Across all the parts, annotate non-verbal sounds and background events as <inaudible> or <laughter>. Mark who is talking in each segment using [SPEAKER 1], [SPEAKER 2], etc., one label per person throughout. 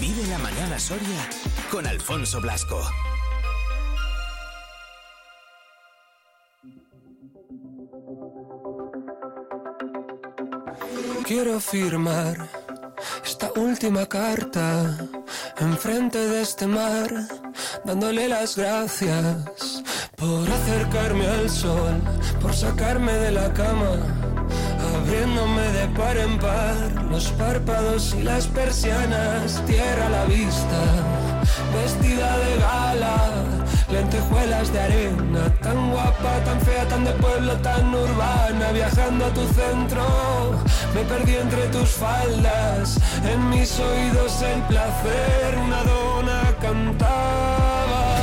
[SPEAKER 1] Vive la mañana Soria con Alfonso Blasco.
[SPEAKER 2] Quiero firmar esta última carta enfrente de este mar, dándole las gracias por acercarme al sol, por sacarme de la cama, de par en par los párpados y las persianas, tierra a la vista, vestida de gala, lentejuelas de arena, tan guapa, tan fea, tan de pueblo, tan urbana, viajando a tu centro, me perdí entre tus faldas, en mis oídos el placer, una dona cantaba.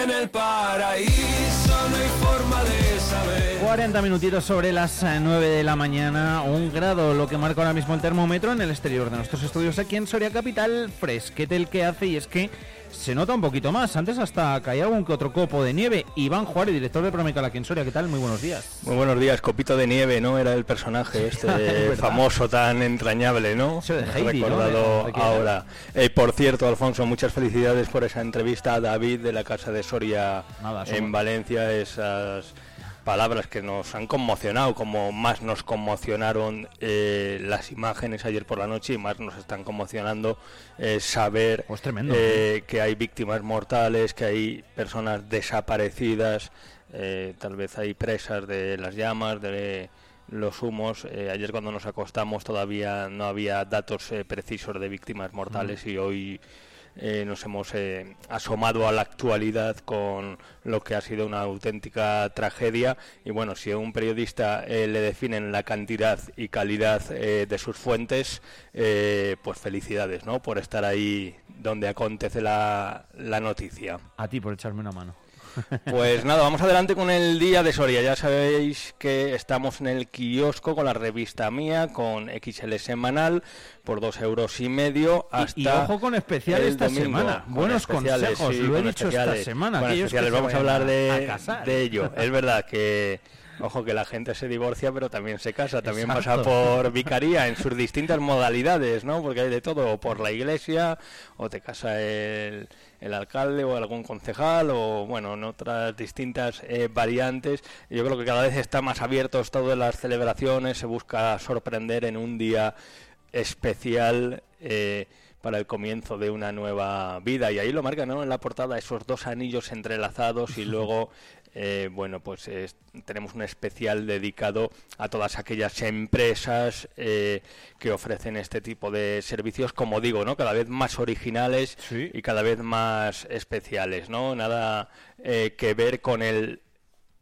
[SPEAKER 2] En el paraíso
[SPEAKER 3] 40 minutitos sobre las eh, 9 de la mañana, un grado lo que marca ahora mismo el termómetro en el exterior de nuestros estudios aquí en Soria Capital, fresquete el que hace y es que se nota un poquito más, antes hasta caía algún que otro copo de nieve. Iván Juárez, director de Promecal aquí en Soria, ¿qué tal? Muy buenos días.
[SPEAKER 4] Muy buenos días, Copito de Nieve, ¿no? Era el personaje <laughs> este famoso, tan entrañable, ¿no?
[SPEAKER 3] Eso de Heidi,
[SPEAKER 4] recordado ahora. Eh, por cierto, Alfonso, muchas felicidades por esa entrevista a David de la Casa de Soria
[SPEAKER 3] Nada,
[SPEAKER 4] en Valencia, esas palabras que nos han conmocionado, como más nos conmocionaron eh, las imágenes ayer por la noche y más nos están conmocionando eh, saber
[SPEAKER 3] Pues tremendo.
[SPEAKER 4] eh, que hay víctimas mortales, que hay personas desaparecidas, eh, tal vez hay presas de las llamas, de los humos. Eh, ayer cuando nos acostamos todavía no había datos eh, precisos de víctimas mortales y hoy eh, nos hemos eh, asomado a la actualidad con lo que ha sido una auténtica tragedia y bueno, si a un periodista eh, le definen la cantidad y calidad eh, de sus fuentes, eh, pues felicidades, ¿no? Por estar ahí donde acontece la, la noticia.
[SPEAKER 3] A ti por echarme una mano.
[SPEAKER 4] Pues nada, vamos adelante con el día de Soria. Ya sabéis que estamos en el kiosco con la revista mía, con XL semanal, por dos euros y medio. Hasta
[SPEAKER 3] Y, y ojo con especial esta
[SPEAKER 4] domingo.
[SPEAKER 3] semana.
[SPEAKER 4] Con
[SPEAKER 3] Buenos consejos,
[SPEAKER 4] sí,
[SPEAKER 3] lo he dicho esta semana. Que
[SPEAKER 4] especiales, vamos a hablar de,
[SPEAKER 3] a casar.
[SPEAKER 4] de ello. Es verdad que, ojo, que la gente se divorcia, pero también se casa, también
[SPEAKER 3] Exacto.
[SPEAKER 4] pasa por vicaría en sus distintas modalidades, ¿no? Porque hay de todo, o por la iglesia, o te casa el, el alcalde o algún concejal, o bueno, en otras distintas eh, variantes. Yo creo que cada vez está más abierto esto de las celebraciones, se busca sorprender en un día especial. eh, para el comienzo de una nueva vida y ahí lo marca ¿no? en la portada esos dos anillos entrelazados y <laughs> luego eh, bueno pues es- tenemos un especial dedicado a todas aquellas empresas eh, que ofrecen este tipo de servicios como digo no cada vez más originales
[SPEAKER 3] Sí.
[SPEAKER 4] y cada vez más especiales no nada eh, que ver con el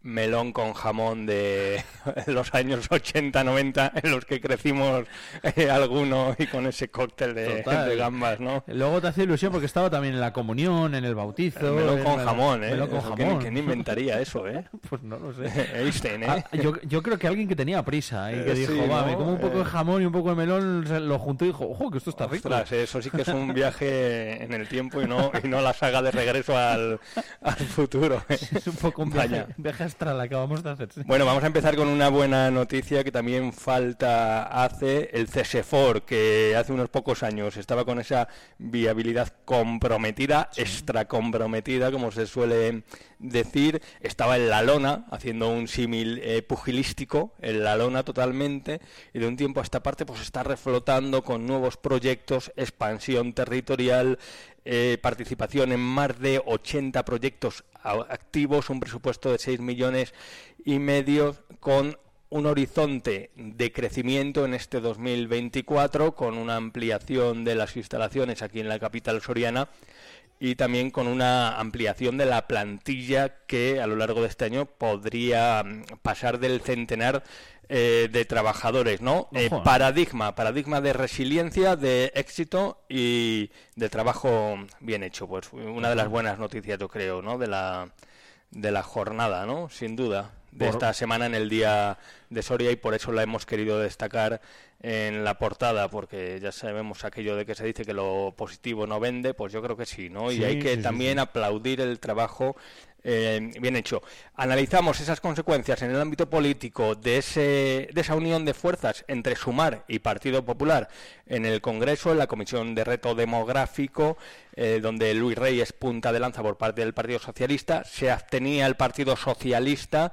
[SPEAKER 4] melón con jamón de <laughs> los años 80, 90 en los que crecimos eh, alguno y con ese cóctel de, de gambas, ¿no?
[SPEAKER 3] Luego te hace ilusión porque estaba también en la comunión, en el bautizo.
[SPEAKER 4] El melón con
[SPEAKER 3] la-
[SPEAKER 4] jamón, ¿eh?
[SPEAKER 3] melón con
[SPEAKER 4] Eso, ¿quién-
[SPEAKER 3] jamón.
[SPEAKER 4] ¿Quién inventaría eso, eh? <laughs>
[SPEAKER 3] Pues no lo sé. <laughs>
[SPEAKER 4] Einstein, ¿eh?
[SPEAKER 3] Ah, yo, yo creo que alguien que tenía prisa y que
[SPEAKER 4] Eh,
[SPEAKER 3] dijo,
[SPEAKER 4] sí,
[SPEAKER 3] va,
[SPEAKER 4] ¿no?
[SPEAKER 3] me como un poco de
[SPEAKER 4] Eh.
[SPEAKER 3] jamón y un poco de melón, lo juntó y dijo, ojo, que esto está rico.
[SPEAKER 4] Ostras, eso sí que es un viaje en el tiempo y no, y no la saga de regreso al, al futuro. ¿eh?
[SPEAKER 3] Es un poco un viaje,
[SPEAKER 4] Vaya.
[SPEAKER 3] viaje astral acabamos de hacer. sí.
[SPEAKER 4] Bueno, vamos a empezar con una buena noticia que también falta hace el CSFOR, que hace unos pocos años estaba con esa viabilidad comprometida, extra comprometida, como se suele decir, estaba en la lona, haciendo un símil eh, pugilístico, en la lona totalmente, y de un tiempo a esta parte pues está reflotando con nuevos proyectos, expansión territorial, eh, participación en más de 80 proyectos activos, un presupuesto de 6 millones y medio con un horizonte de crecimiento en este 2024 con una ampliación de las instalaciones aquí en la capital soriana y también con una ampliación de la plantilla que a lo largo de este año podría mm, pasar del centenar eh, de trabajadores, ¿no? Eh,
[SPEAKER 3] ¿eh?
[SPEAKER 4] paradigma, paradigma de resiliencia, de éxito y de trabajo bien hecho. Pues una de las buenas noticias, yo creo, ¿no? De la, de la jornada, ¿no? Sin duda. De
[SPEAKER 3] Por-
[SPEAKER 4] esta semana en el día de Soria y por eso la hemos querido destacar en la portada, porque ya sabemos aquello de que se dice que lo positivo no vende, pues yo creo que sí, ¿no? y hay que también aplaudir el trabajo eh, bien hecho. Analizamos esas consecuencias en el ámbito político de, ese, de esa unión de fuerzas entre Sumar y Partido Popular en el Congreso, en la Comisión de Reto Demográfico, eh, donde Luis Rey es punta de lanza por parte del Partido Socialista. Se abstenía el Partido Socialista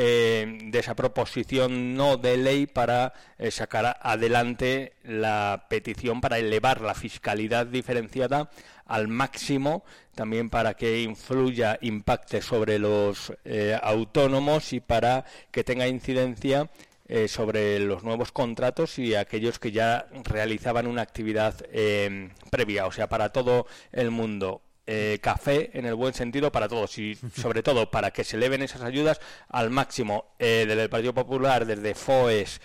[SPEAKER 4] eh, de esa proposición no de ley para sacar adelante la petición para elevar la fiscalidad diferenciada al máximo también para que influya, impacte sobre los eh, autónomos y para que tenga incidencia eh, sobre los nuevos contratos y aquellos que ya realizaban una actividad eh, previa, o sea, para todo el mundo. Café en el buen sentido para todos y <laughs> sobre todo para que se eleven esas ayudas al máximo. Desde el Partido Popular, desde FOES,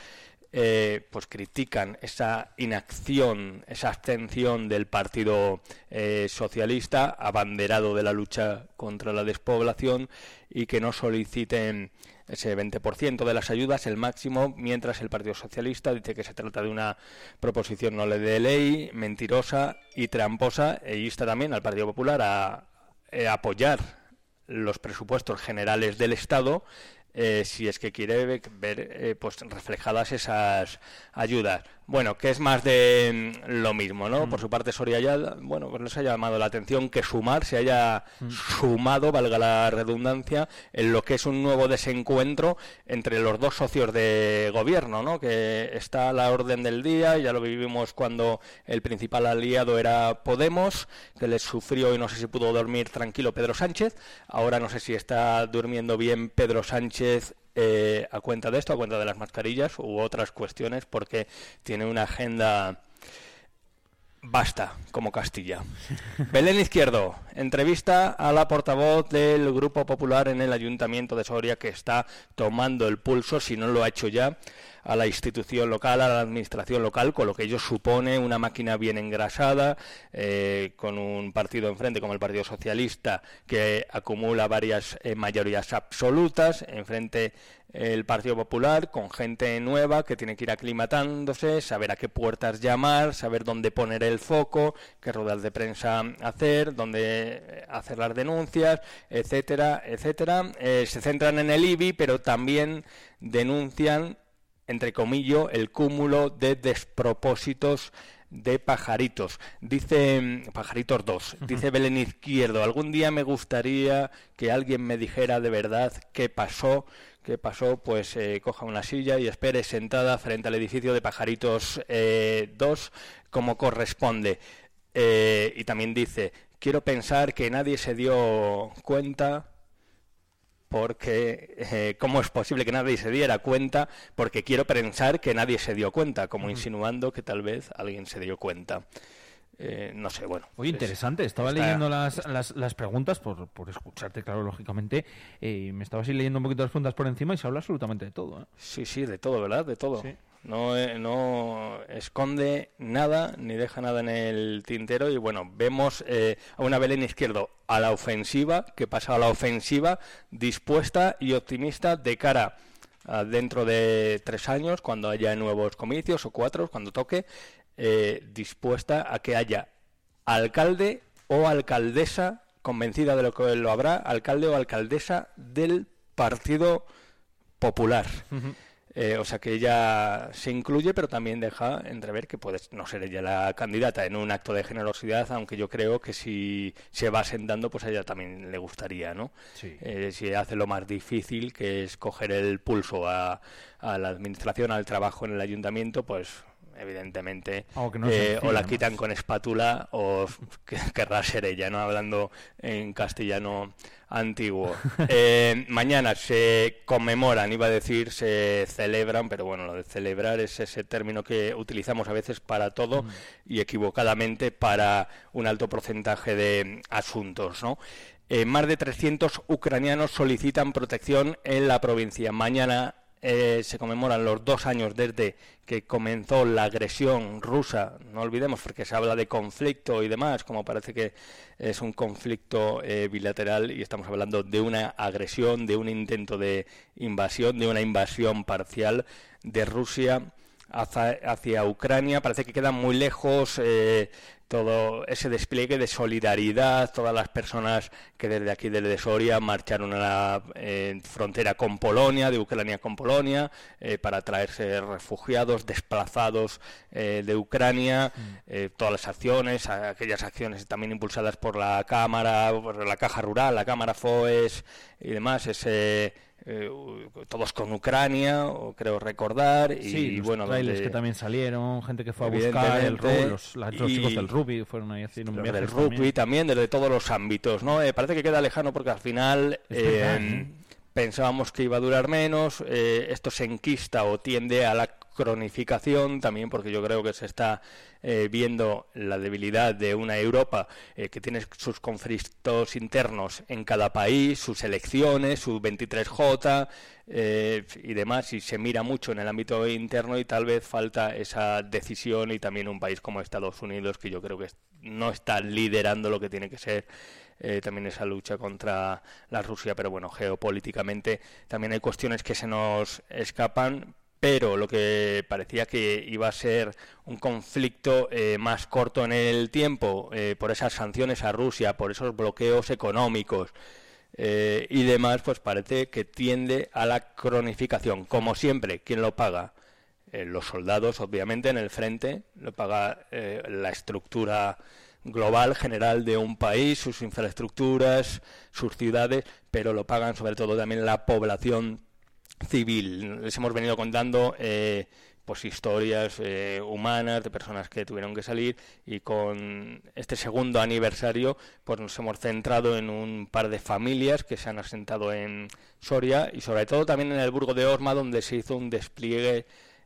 [SPEAKER 4] eh, pues critican esa inacción, esa abstención del Partido eh, Socialista, abanderado de la lucha contra la despoblación, y que no soliciten ese 20% de las ayudas, el máximo, mientras el Partido Socialista dice que se trata de una proposición no de ley, mentirosa y tramposa, e insta también al Partido Popular a eh, apoyar los presupuestos generales del Estado eh, si es que quiere ver eh, pues reflejadas esas ayudas. Bueno, que es más de mm, lo mismo, ¿no? Mm. Por su parte, Soria ya, bueno, pues les ha llamado la atención que Sumar se haya mm. sumado, valga la redundancia, en lo que es un nuevo desencuentro entre los dos socios de gobierno, ¿no? Que está a la orden del día, ya lo vivimos cuando el principal aliado era Podemos, que les sufrió y no sé si pudo dormir tranquilo Pedro Sánchez. Ahora no sé si está durmiendo bien Pedro Sánchez eh, a cuenta de esto, a cuenta de las mascarillas u otras cuestiones, porque tiene una agenda basta como Castilla. Belén Izquierdo, entrevista a la portavoz del Grupo Popular en el Ayuntamiento de Soria que está tomando el pulso, si no lo ha hecho ya, a la institución local, a la administración local, con lo que ello supone una máquina bien engrasada, eh, con un partido enfrente como el Partido Socialista que acumula varias eh, mayorías absolutas, enfrente el Partido Popular con gente nueva que tiene que ir aclimatándose, saber a qué puertas llamar, saber dónde poner el foco, qué ruedas de prensa hacer, dónde eh, hacer las denuncias, etcétera, etcétera. se centran en el IBI, pero también denuncian entre comillas, el cúmulo de despropósitos de pajaritos. Dice Pajaritos 2, dice Belén Izquierdo, algún día me gustaría que alguien me dijera de verdad qué pasó, qué pasó, pues eh, coja una silla y espere sentada frente al edificio de Pajaritos 2 eh, como corresponde. Eh, y también dice, quiero pensar que nadie se dio cuenta porque eh, cómo es posible que nadie se diera cuenta, porque quiero pensar que nadie se dio cuenta, como insinuando que tal vez alguien se dio cuenta. Eh, no sé, bueno.
[SPEAKER 3] Muy interesante, estaba leyendo las, las, preguntas por, por, escucharte, claro, lógicamente, y me estaba así leyendo un poquito las preguntas por encima y se habla absolutamente de todo. ¿eh?
[SPEAKER 4] Sí, sí, de todo, ¿verdad? De todo. Sí. No, eh, no esconde nada ni deja nada en el tintero y bueno, vemos eh, a una Belén Izquierdo a la ofensiva, que pasa a la ofensiva, dispuesta y optimista de cara a dentro de tres años, cuando haya nuevos comicios o cuatro, cuando toque, eh, dispuesta a que haya alcalde o alcaldesa convencida de lo que lo habrá, alcalde o alcaldesa del Partido Popular. Eh, o sea que ella se incluye, pero también deja entrever que puede no ser ella la candidata en un acto de generosidad, aunque yo creo que si se va sentando, pues a ella también le gustaría, ¿no? Eh, si hace lo más difícil, que es coger el pulso a, a la administración, al trabajo en el ayuntamiento, pues evidentemente, eh, o la quitan con espátula o <laughs> querrá ser ella, ¿no? Hablando en castellano antiguo. <laughs> Eh, mañana se conmemoran, iba a decir, se celebran, pero bueno, lo de celebrar es ese término que utilizamos a veces para todo mm. y equivocadamente para un alto porcentaje de asuntos, ¿no? Eh, más de 300 ucranianos solicitan protección en la provincia. Mañana eh, se conmemoran los dos años desde que comenzó la agresión rusa, no olvidemos porque se habla de conflicto y demás, como parece que es un conflicto eh, bilateral y estamos hablando de una agresión, de un intento de invasión, de una invasión parcial de Rusia hacia, Ucrania. Parece que queda muy lejos eh, todo ese despliegue de solidaridad, todas las personas que desde aquí, desde Soria, marcharon a la eh, frontera con Polonia, de Ucrania con Polonia, eh, para traerse refugiados, desplazados de Ucrania, mm. todas las acciones, aquellas acciones también impulsadas por la Cámara, por la Caja Rural, la Cámara FOES y demás, ese eh, todos con Ucrania, creo recordar, y, bueno,
[SPEAKER 3] que también salieron, gente que fue a buscar el los, chicos del rugby fueron ahí.
[SPEAKER 4] Del rugby también. desde todos los ámbitos, ¿no? Eh, parece que queda lejano porque al final eh, pensábamos que iba a durar menos, esto se enquista o tiende a la cronificación también porque yo creo que se está eh, viendo la debilidad de una Europa eh, que tiene sus conflictos internos en cada país, sus elecciones, su 23J eh, y demás, y se mira mucho en el ámbito interno y tal vez falta esa decisión y también un país como Estados Unidos que yo creo que no está liderando lo que tiene que ser también esa lucha contra la Rusia, pero bueno, geopolíticamente también hay cuestiones que se nos escapan, pero lo que parecía que iba a ser un conflicto eh, más corto en el tiempo eh, por esas sanciones a Rusia, por esos bloqueos económicos eh, y demás, pues parece que tiende a la cronificación. Como siempre, ¿quién lo paga? los soldados, obviamente, en el frente, lo paga la estructura global, general de un país, sus infraestructuras, sus ciudades, pero lo pagan sobre todo también la población civil. Les hemos venido contando eh, pues historias eh, humanas de personas que tuvieron que salir y con este segundo aniversario pues nos hemos centrado en un par de familias que se han asentado en Soria y sobre todo también en el Burgo de Orma donde se hizo un despliegue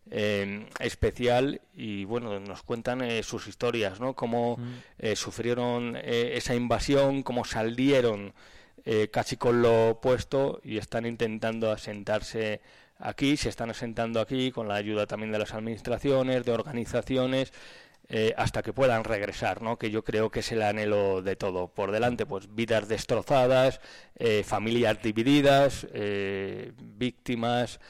[SPEAKER 4] eh, especial y bueno nos cuentan sus historias no cómo mm. sufrieron esa invasión cómo salieron eh, casi con lo opuesto y están intentando asentarse aquí, se están asentando aquí con la ayuda también de las administraciones, de organizaciones, eh, hasta que puedan regresar, ¿no? que yo creo que es el anhelo de todo. Por delante, pues vidas destrozadas, eh, familias divididas, víctimas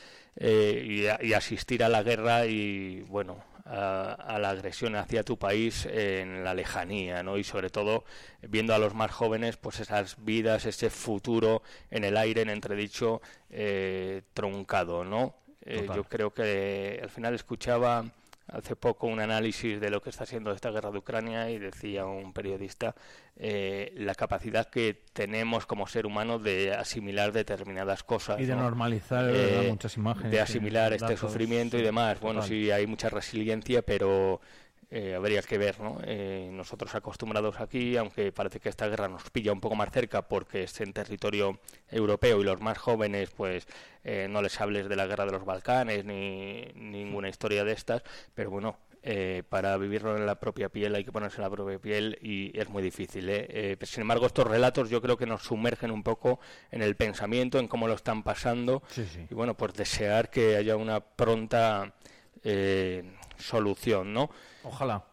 [SPEAKER 4] y, y, asistir a la guerra y, bueno, a, la agresión hacia tu país en la lejanía, ¿no? Y sobre todo viendo a los más jóvenes, pues esas vidas, ese futuro en el aire, en entredicho, eh, truncado, ¿no? Eh, yo creo que al final escuchaba hace poco un análisis de lo que está siendo esta guerra de Ucrania y decía un periodista eh, la capacidad que tenemos como ser humano de asimilar determinadas cosas
[SPEAKER 3] y de normalizar eh, muchas imágenes
[SPEAKER 4] de asimilar este sufrimiento y demás. Bueno sí hay mucha resiliencia pero eh, habría que ver, ¿no? Eh, nosotros acostumbrados aquí, aunque parece que esta guerra nos pilla un poco más cerca porque es en territorio europeo y los más jóvenes, pues eh, no les hables de la guerra de los Balcanes ni ninguna historia de estas, pero bueno, para vivirlo en la propia piel hay que ponerse en la propia piel y es muy difícil. sin embargo, estos relatos yo creo que nos sumergen un poco en el pensamiento, en cómo lo están pasando y bueno, pues desear que haya una pronta solución, ¿no?
[SPEAKER 3] Ojalá.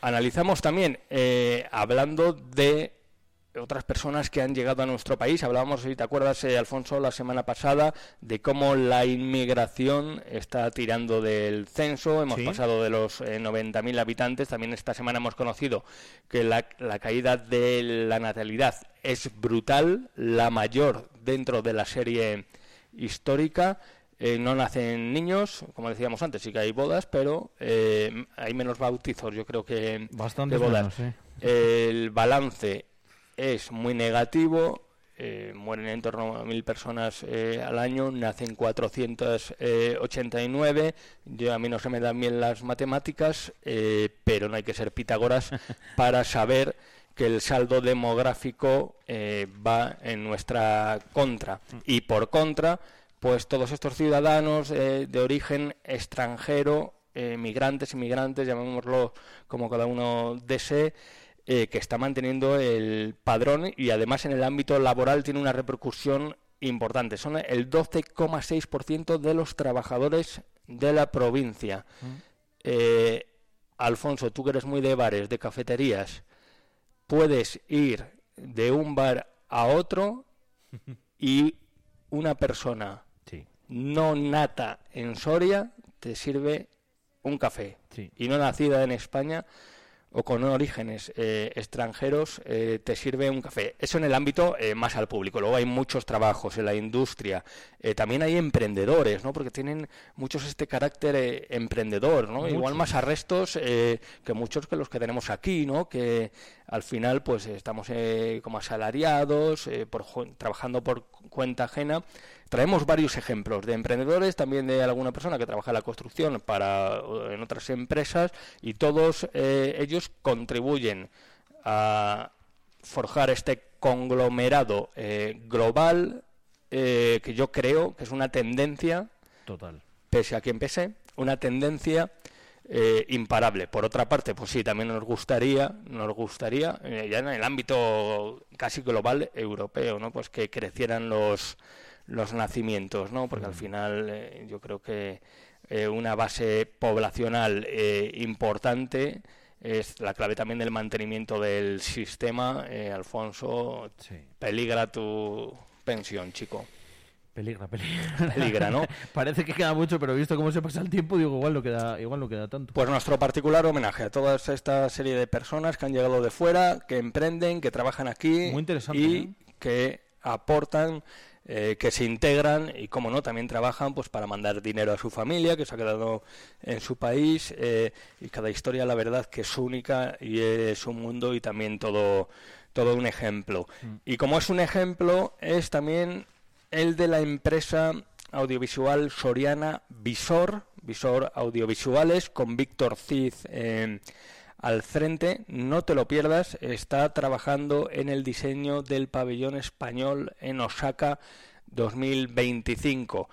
[SPEAKER 4] Analizamos también, eh, hablando de otras personas que han llegado a nuestro país. Hablábamos, si te acuerdas, eh, Alfonso, la semana pasada, de cómo la inmigración está tirando del censo. Hemos pasado de los 90.000 eh, habitantes. También esta semana hemos conocido que la, la, caída de la natalidad es brutal, la mayor dentro de la serie histórica. Eh, no nacen niños, como decíamos antes, sí que hay bodas, pero eh, hay menos bautizos, yo creo que
[SPEAKER 3] Bastante
[SPEAKER 4] de bodas. El balance es muy negativo, eh, mueren en torno a mil personas al año, nacen 489. Yo, a mí no se me dan bien las matemáticas, pero no hay que ser Pitágoras <laughs> para saber que el saldo demográfico va en nuestra contra. Mm. Y por contra, pues todos estos ciudadanos eh, de origen extranjero, eh, migrantes, inmigrantes, llamémoslo como cada uno desee, eh, que está manteniendo el padrón y además en el ámbito laboral tiene una repercusión importantes. Son el 12,6% de los trabajadores de la provincia. Eh, Alfonso, tú que eres muy de bares, de cafeterías, puedes ir de un bar a otro <laughs> y una persona. No nata en Soria te sirve un café
[SPEAKER 3] Sí.
[SPEAKER 4] y no nacida en España o con orígenes eh, extranjeros eh, te sirve un café. Eso en el ámbito eh, más al público. Luego hay muchos trabajos en la industria. Eh, también hay emprendedores, ¿no? Porque tienen muchos este carácter emprendedor, ¿no? Igual más arrestos eh, que muchos que los que tenemos aquí, ¿no? Que al final pues estamos eh, como asalariados, eh, por, trabajando por cu- cuenta ajena. Traemos varios ejemplos de emprendedores, también de alguna persona que trabaja en la construcción para en otras empresas y todos eh, ellos contribuyen a forjar este conglomerado eh, global eh, que yo creo que es una tendencia
[SPEAKER 3] Total.
[SPEAKER 4] pese a quien pese, una tendencia eh, imparable. Por otra parte, pues sí, también nos gustaría, nos gustaría, eh, ya en el ámbito casi global europeo, ¿no? Pues que crecieran los los nacimientos, ¿no? Porque al final eh, yo creo que eh, una base poblacional eh, importante es la clave también del mantenimiento del sistema. Eh, Alfonso,
[SPEAKER 3] Sí.
[SPEAKER 4] peligra tu pensión, chico.
[SPEAKER 3] Peligra, peligra.
[SPEAKER 4] Peligra, ¿no? <laughs>
[SPEAKER 3] Parece que queda mucho, pero visto cómo se pasa el tiempo, digo, igual no queda, igual no queda tanto.
[SPEAKER 4] Pues nuestro particular homenaje a toda esta serie de personas que han llegado de fuera, que emprenden, que trabajan aquí
[SPEAKER 3] Muy interesante,
[SPEAKER 4] y que aportan, eh, que se integran y, como no, también trabajan pues para mandar dinero a su familia, que se ha quedado en su país. eh, y cada historia, la verdad, que es única y es un mundo y también todo, todo un ejemplo.
[SPEAKER 3] Mm.
[SPEAKER 4] Y como es un ejemplo, es también el de la empresa audiovisual soriana Visor, Visor Audiovisuales, con Víctor Cid eh, al frente. No te lo pierdas, está trabajando en el diseño del pabellón español en Osaka 2025.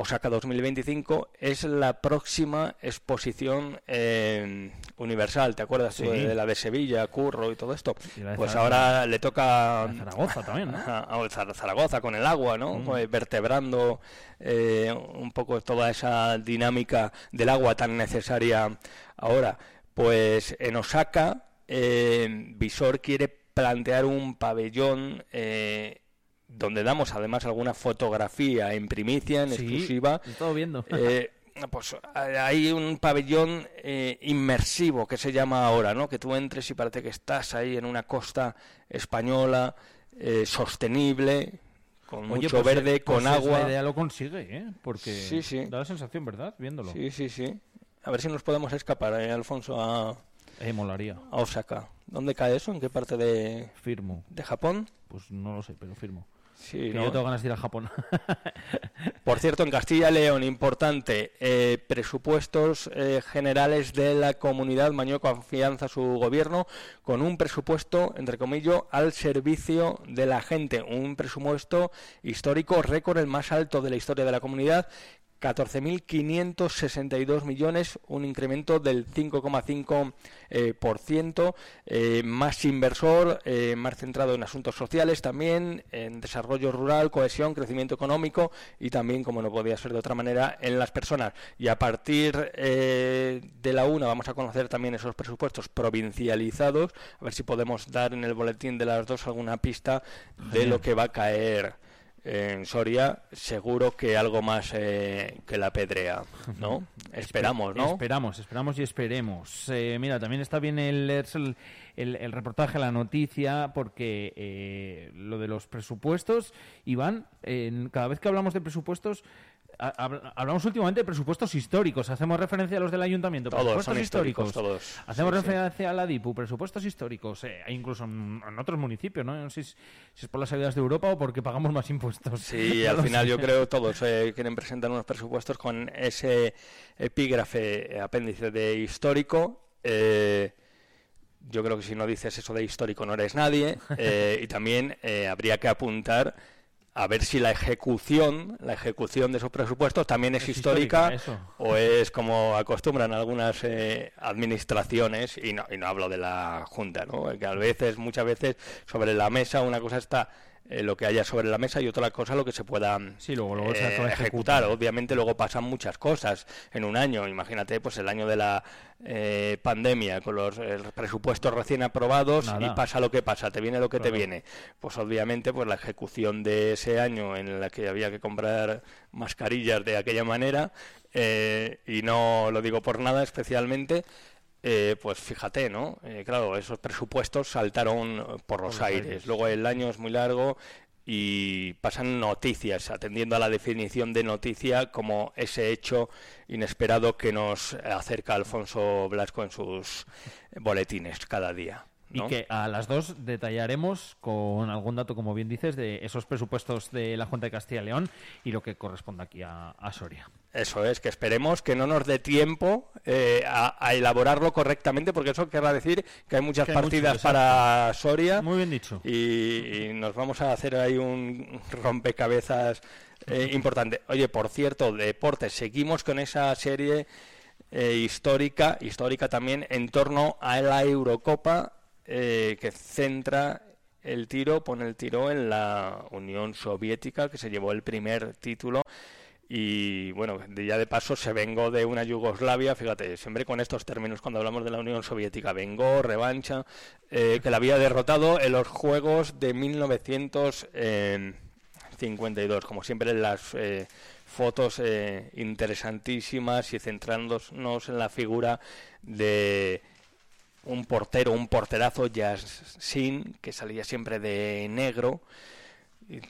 [SPEAKER 4] Osaka 2025 es la próxima exposición eh, universal. ¿Te acuerdas
[SPEAKER 3] Sí.
[SPEAKER 4] de la de Sevilla, Curro y todo esto?
[SPEAKER 3] Y
[SPEAKER 4] Pues ahora le toca
[SPEAKER 3] de Zaragoza también, ¿no?
[SPEAKER 4] Zar- Zaragoza con el agua, ¿no?
[SPEAKER 3] Mm.
[SPEAKER 4] Eh, Vertebrando eh, un poco toda esa dinámica del agua tan necesaria ahora. Pues en Osaka, eh, Visor quiere plantear un pabellón eh, donde damos además alguna fotografía en primicia, en
[SPEAKER 3] Sí,
[SPEAKER 4] exclusiva.
[SPEAKER 3] estado viendo.
[SPEAKER 4] Eh, pues hay un pabellón eh, inmersivo que se llama ahora, ¿no? Que tú entres y parece que estás ahí en una costa española eh, sostenible, con
[SPEAKER 3] Oye,
[SPEAKER 4] mucho
[SPEAKER 3] pues,
[SPEAKER 4] verde,
[SPEAKER 3] eh,
[SPEAKER 4] con
[SPEAKER 3] pues es
[SPEAKER 4] agua.
[SPEAKER 3] La idea lo consigue, ¿eh? Porque
[SPEAKER 4] Sí, sí.
[SPEAKER 3] da la sensación, ¿verdad? Viéndolo.
[SPEAKER 4] Sí, sí, sí. A ver si nos podemos escapar, eh, Alfonso, a,
[SPEAKER 3] Eh, molaría.
[SPEAKER 4] a Osaka. ¿Dónde cae eso? ¿En qué parte de,
[SPEAKER 3] Firmo.
[SPEAKER 4] de Japón?
[SPEAKER 3] Pues no lo sé, pero firmo.
[SPEAKER 4] Sí,
[SPEAKER 3] que
[SPEAKER 4] ¿no?
[SPEAKER 3] yo tengo ganas de ir a Japón. <laughs>
[SPEAKER 4] Por cierto, en Castilla y León, importante, eh, presupuestos eh, generales de la comunidad, mayor confianza a su gobierno, con un presupuesto, entre comillas, al servicio de la gente. Un presupuesto histórico, récord, el más alto de la historia de la comunidad. 14.562 millones, un incremento del 5,5%, eh, por ciento, eh, más inversor, eh, más centrado en asuntos sociales también, en desarrollo rural, cohesión, crecimiento económico y también, como no podía ser de otra manera, en las personas. Y a partir de la una vamos a conocer también esos presupuestos provincializados, a ver si podemos dar en el boletín de las dos alguna pista de lo que va a caer en Soria, seguro que algo más eh, que la pedrea, ¿no? <laughs> Esperamos, ¿no?
[SPEAKER 3] Esperamos, esperamos y esperemos. Eh, mira, también está bien el, el, el- reportaje, la noticia, porque eh, lo de los presupuestos, Iván, cada vez que hablamos de presupuestos, hablamos últimamente de presupuestos históricos. Hacemos referencia a los del ayuntamiento,
[SPEAKER 4] Todos
[SPEAKER 3] presupuestos
[SPEAKER 4] son históricos,
[SPEAKER 3] históricos.
[SPEAKER 4] todos.
[SPEAKER 3] Hacemos
[SPEAKER 4] Sí, sí.
[SPEAKER 3] referencia a la DIPU, presupuestos históricos, eh, e incluso en, en otros municipios, ¿no? No sé si, si es por las salidas de Europa o porque pagamos más impuestos.
[SPEAKER 4] Sí, <laughs> al final yo creo todos eh, quieren presentar unos presupuestos con ese epígrafe eh, apéndice de histórico. eh, yo creo que si no dices eso de histórico no eres nadie. <laughs> eh, y también habría que apuntar a ver si la ejecución, la ejecución de esos presupuestos también es,
[SPEAKER 3] Es
[SPEAKER 4] histórica,
[SPEAKER 3] histórica,
[SPEAKER 4] o es como acostumbran algunas eh, administraciones, y no, y no hablo de la Junta, ¿no? que a veces, muchas veces, sobre la mesa una cosa está eh, lo que haya sobre la mesa y otra cosa lo que se pueda
[SPEAKER 3] sí, luego, luego se
[SPEAKER 4] eh, ejecutar.
[SPEAKER 3] ejecutando.
[SPEAKER 4] Obviamente luego pasan muchas cosas en un año. Imagínate, pues el año de la eh, pandemia con los presupuestos recién aprobados
[SPEAKER 3] Nada.
[SPEAKER 4] y pasa lo que pasa, te viene lo que te viene. Pues obviamente, pues la ejecución de ese año en la que había que comprar mascarillas de aquella manera eh, y no lo digo por nada especialmente. Eh, pues fíjate, ¿no? Eh, claro, esos presupuestos saltaron por los aires.
[SPEAKER 3] aires.
[SPEAKER 4] Luego el año es muy largo y pasan noticias, atendiendo a la definición de noticia como ese hecho inesperado que nos acerca Alfonso Blasco en sus boletines cada día.
[SPEAKER 3] Y que a las dos detallaremos con algún dato, como bien dices, de esos presupuestos de la Junta de Castilla y León y lo que corresponde aquí a, a Soria.
[SPEAKER 4] Eso es, que esperemos que no nos dé tiempo eh, a, a elaborarlo correctamente, porque eso querrá decir que hay muchas
[SPEAKER 3] Que hay mucho,
[SPEAKER 4] partidas para Soria
[SPEAKER 3] Muy bien dicho.
[SPEAKER 4] y, y nos vamos a hacer ahí un rompecabezas eh, importante. Oye, por cierto, deportes, seguimos con esa serie eh, histórica, histórica también, en torno a la Eurocopa eh, que centra el tiro, pone el tiro en la Unión Soviética, que se llevó el primer título. Y bueno, ya de paso se vengó de una Yugoslavia, fíjate, siempre con estos términos cuando hablamos de la Unión Soviética, vengó, revancha, eh, que la había derrotado en los Juegos de 1952, como siempre en las eh, fotos eh, interesantísimas y centrándonos en la figura de un portero, un porterazo, Yassin, que salía siempre de negro,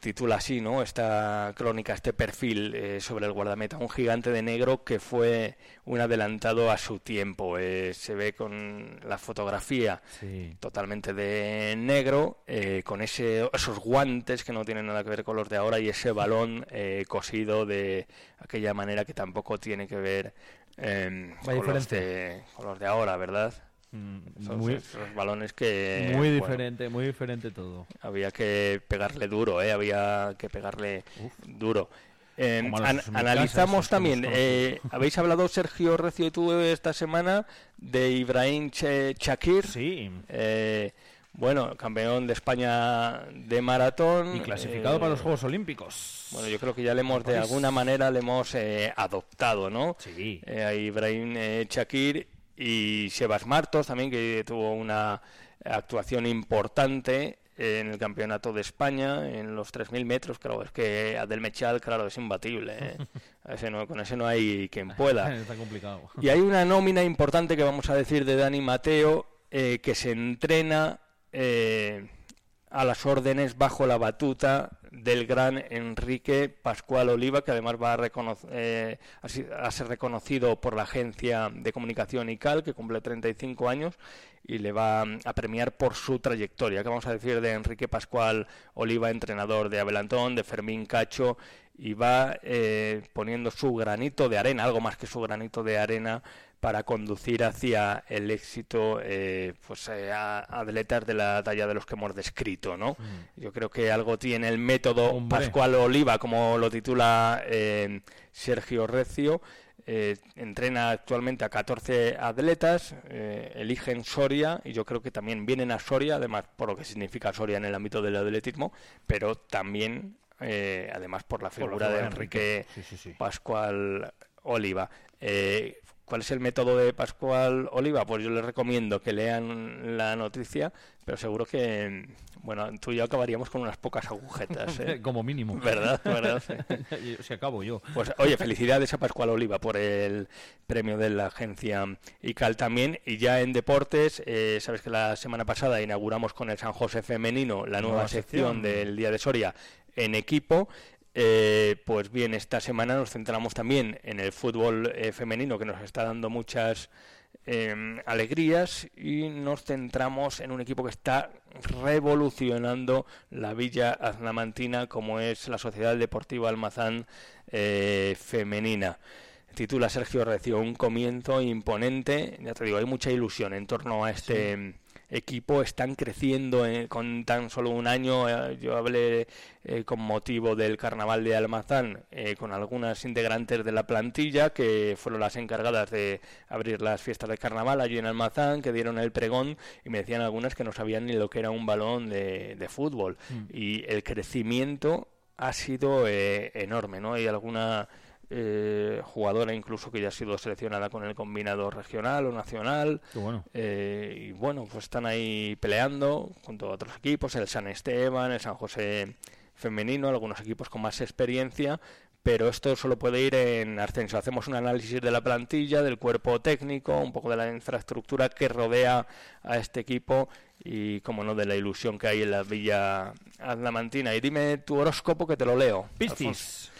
[SPEAKER 4] titula así, ¿no? Esta crónica, este perfil eh, sobre el guardameta, un gigante de negro que fue un adelantado a su tiempo. Eh, se ve con la fotografía
[SPEAKER 3] Sí.
[SPEAKER 4] totalmente de negro, eh, con ese, esos guantes que no tienen nada que ver con los de ahora y ese balón eh, cosido de aquella manera que tampoco tiene que ver eh, con, los de, con los de ahora, ¿verdad?
[SPEAKER 3] Mm,
[SPEAKER 4] Esos,
[SPEAKER 3] Muy,
[SPEAKER 4] esos balones que
[SPEAKER 3] muy
[SPEAKER 4] bueno,
[SPEAKER 3] diferente, muy diferente todo.
[SPEAKER 4] había que pegarle duro, ¿eh? había que pegarle
[SPEAKER 3] Uf.
[SPEAKER 4] duro. Eh, an-
[SPEAKER 3] Mikasa,
[SPEAKER 4] analizamos también, eh, habéis hablado Sergio Recio y tú esta semana de Ibrahim Shakir,
[SPEAKER 3] Sí.
[SPEAKER 4] eh, bueno, campeón de España de maratón.
[SPEAKER 3] Y clasificado
[SPEAKER 4] eh,
[SPEAKER 3] para los Juegos Olímpicos.
[SPEAKER 4] Bueno, yo creo que ya le hemos, de
[SPEAKER 3] París.
[SPEAKER 4] alguna manera, le hemos eh, adoptado, ¿no?
[SPEAKER 3] Sí.
[SPEAKER 4] Eh, a Ibrahim Shakir y Sebas Martos también, que tuvo una actuación importante en el Campeonato de España, en los 3.000 metros. Claro, es que Adel Mechal, claro, es imbatible. ¿eh? <laughs> Ese no, con ese no hay quien pueda. <laughs>
[SPEAKER 3] Está complicado.
[SPEAKER 4] Y hay una nómina importante que vamos a decir de Dani Mateo, eh, que se entrena eh, a las órdenes bajo la batuta del gran Enrique Pascual Oliva, que además va a, eh, a ser reconocido por la agencia de comunicación ICAL, que cumple 35 años, y le va a premiar por su trayectoria. ¿Qué vamos a decir de Enrique Pascual Oliva, entrenador de Abelantón, de Fermín Cacho? Y va eh, poniendo su granito de arena, algo más que su granito de arena, para conducir hacia el éxito eh, pues eh, a atletas de la talla de los que hemos descrito, ¿no? Yo creo que algo tiene el método
[SPEAKER 3] Hombre.
[SPEAKER 4] Pascual Oliva, como lo titula eh, Sergio Recio. eh, entrena actualmente a 14 atletas, eligen Soria y yo creo que también vienen a Soria, además por lo que significa Soria en el ámbito del atletismo, pero también, eh, además por la
[SPEAKER 3] Por la
[SPEAKER 4] figura de
[SPEAKER 3] figura de
[SPEAKER 4] Enrique
[SPEAKER 3] Enrique. Sí, sí, sí.
[SPEAKER 4] Pascual Oliva. Eh, ¿Cuál es el método de Pascual Oliva? Pues yo les recomiendo que lean la noticia, pero seguro que, bueno, tú y yo acabaríamos con unas pocas agujetas, ¿eh? <laughs>
[SPEAKER 3] Como mínimo.
[SPEAKER 4] ¿Verdad? ¿Verdad? <laughs>
[SPEAKER 3] Si acabo yo.
[SPEAKER 4] Pues oye, felicidades a Pascual Oliva por el premio de la agencia ICAL también. Y ya en deportes, eh, sabes que la semana pasada inauguramos con el San José Femenino la nueva,
[SPEAKER 3] Nueva
[SPEAKER 4] sección
[SPEAKER 3] sección.
[SPEAKER 4] del Día de Soria en equipo. Eh, pues bien, esta semana nos centramos también en el fútbol eh, femenino que nos está dando muchas eh, alegrías y nos centramos en un equipo que está revolucionando la villa aznamantina como es la Sociedad Deportiva Almazán eh, Femenina. Titula Sergio Recio un comienzo imponente, ya te digo, hay mucha ilusión en torno a este equipo están creciendo con tan solo un año. Eh, yo hablé eh, con motivo del carnaval de Almazán eh, con algunas integrantes de la plantilla que fueron las encargadas de abrir las fiestas de carnaval allí en Almazán, que dieron el pregón y me decían algunas que no sabían ni lo que era un balón de, fútbol. Mm. Y el crecimiento ha sido enorme, ¿no? Hay alguna eh, jugadora incluso que ya ha sido seleccionada con el combinado regional o nacional. Eh, y bueno, pues están ahí peleando junto a otros equipos, el San Esteban, el San José femenino, algunos equipos con más experiencia, pero esto solo puede ir en ascenso. Hacemos un análisis de la plantilla, del cuerpo técnico, un poco de la infraestructura que rodea a este equipo y, como no, de la ilusión que hay en la Villa Adlamantina. Y dime tu horóscopo que te lo leo.
[SPEAKER 3] Piscis.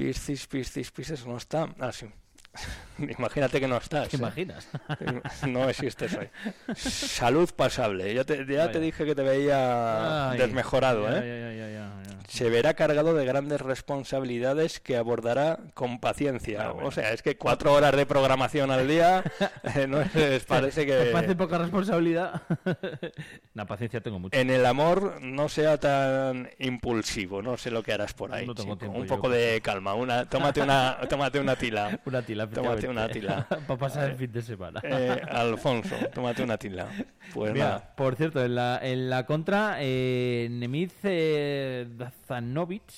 [SPEAKER 4] Piscis, Piscis, Piscis no está. Ah, sí. <laughs> Imagínate que no estás.
[SPEAKER 3] ¿Te imaginas?
[SPEAKER 4] No existes hoy. Salud pasable. Ya te, ya te dije que te veía desmejorado. ¿eh? Se verá cargado de grandes responsabilidades que abordará con paciencia. Ah, o sea, es que cuatro horas de programación al día <laughs> eh, no es, parece que...
[SPEAKER 3] ¿Te parece poca responsabilidad? <laughs> La paciencia tengo mucho.
[SPEAKER 4] En el amor no sea tan impulsivo. No sé lo que harás por ahí. Un poco de calma. Una, tómate, una, tómate una tila.
[SPEAKER 3] Una tila
[SPEAKER 4] Tómate una tila. <laughs>
[SPEAKER 3] Para pasar el fin de semana.
[SPEAKER 4] Eh, Alfonso, tómate una tila. Pues nada.
[SPEAKER 3] Por cierto, en la, en la contra, eh, Nemid eh, Dazanovic,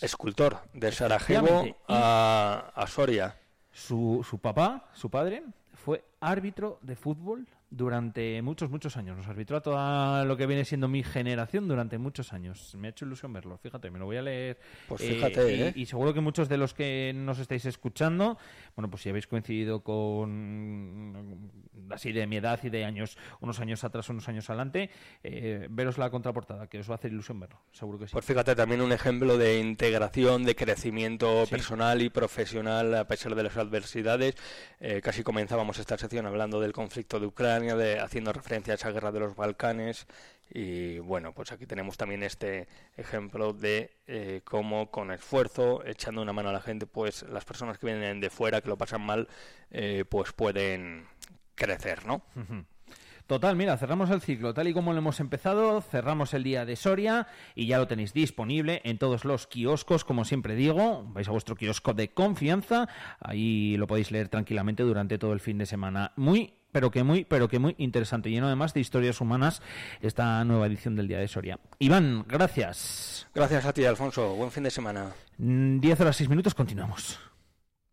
[SPEAKER 4] Escultor de Sarajevo a, a Soria.
[SPEAKER 3] Su, su papá, su padre, fue árbitro de fútbol durante muchos, muchos años. Nos arbitró a toda lo que viene siendo mi generación durante muchos años. Me ha hecho ilusión verlo, fíjate, me lo voy a leer.
[SPEAKER 4] Pues fíjate,
[SPEAKER 3] ¿eh? y, seguro que muchos de los que nos estáis escuchando, bueno, pues si habéis coincidido con así de mi edad y de años, unos años atrás, unos años adelante, eh, veros la contraportada, que os va a hacer ilusión verlo, seguro que sí.
[SPEAKER 4] Pues fíjate, también un ejemplo de integración, de crecimiento personal y profesional a pesar de las adversidades. Eh, casi comenzábamos esta sección hablando del conflicto de Ucrania de, haciendo referencia a esa guerra de los Balcanes. Y bueno, pues aquí tenemos también este ejemplo de eh, cómo con esfuerzo, echando una mano a la gente, pues las personas que vienen de fuera, que lo pasan mal, eh, pues pueden crecer, ¿no?
[SPEAKER 3] Total, mira, cerramos el ciclo tal y como lo hemos empezado, cerramos el día de Soria y ya lo tenéis disponible en todos los kioscos, como siempre digo, vais a vuestro kiosco de confianza, ahí lo podéis leer tranquilamente durante todo el fin de semana. Muy pero que muy, pero que muy interesante, lleno además de historias humanas esta nueva edición del Día de Soria. Iván, gracias.
[SPEAKER 4] Gracias a ti, Alfonso. Buen fin de semana.
[SPEAKER 3] 10 mm, horas 6 minutos, continuamos.